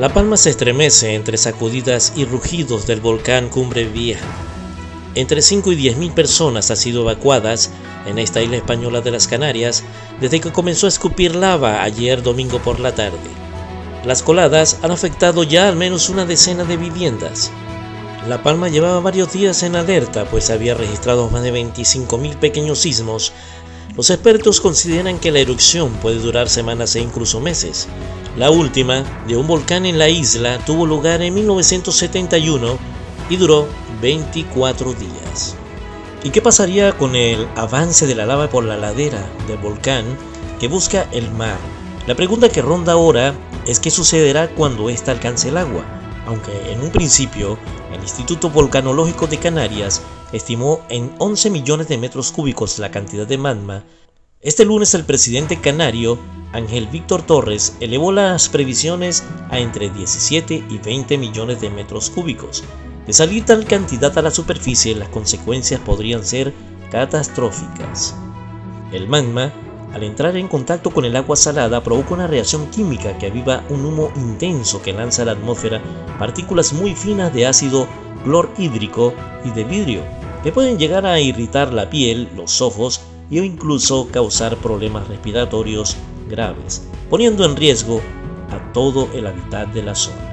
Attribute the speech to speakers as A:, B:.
A: La Palma se estremece entre sacudidas y rugidos del volcán Cumbre Vieja. Entre 5 y 10 mil personas han sido evacuadas en esta isla española de las Canarias desde que comenzó a escupir lava ayer domingo por la tarde. Las coladas han afectado ya al menos una decena de viviendas. La Palma llevaba varios días en alerta, pues había registrado más de 25.000 pequeños sismos. Los expertos consideran que la erupción puede durar semanas e incluso meses, la última, de un volcán en la isla, tuvo lugar en 1971 y duró 24 días. ¿Y qué pasaría con el avance de la lava por la ladera del volcán que busca el mar? La pregunta que ronda ahora es qué sucederá cuando ésta alcance el agua, aunque en un principio el Instituto Volcanológico de Canarias estimó en 11 millones de metros cúbicos la cantidad de magma este lunes el presidente canario, Ángel Víctor Torres, elevó las previsiones a entre 17 y 20 millones de metros cúbicos. De salir tal cantidad a la superficie, las consecuencias podrían ser catastróficas. El magma, al entrar en contacto con el agua salada, provoca una reacción química que aviva un humo intenso que lanza a la atmósfera partículas muy finas de ácido clorhídrico y de vidrio, que pueden llegar a irritar la piel, los ojos y o incluso causar problemas respiratorios graves, poniendo en riesgo a todo el hábitat de la zona.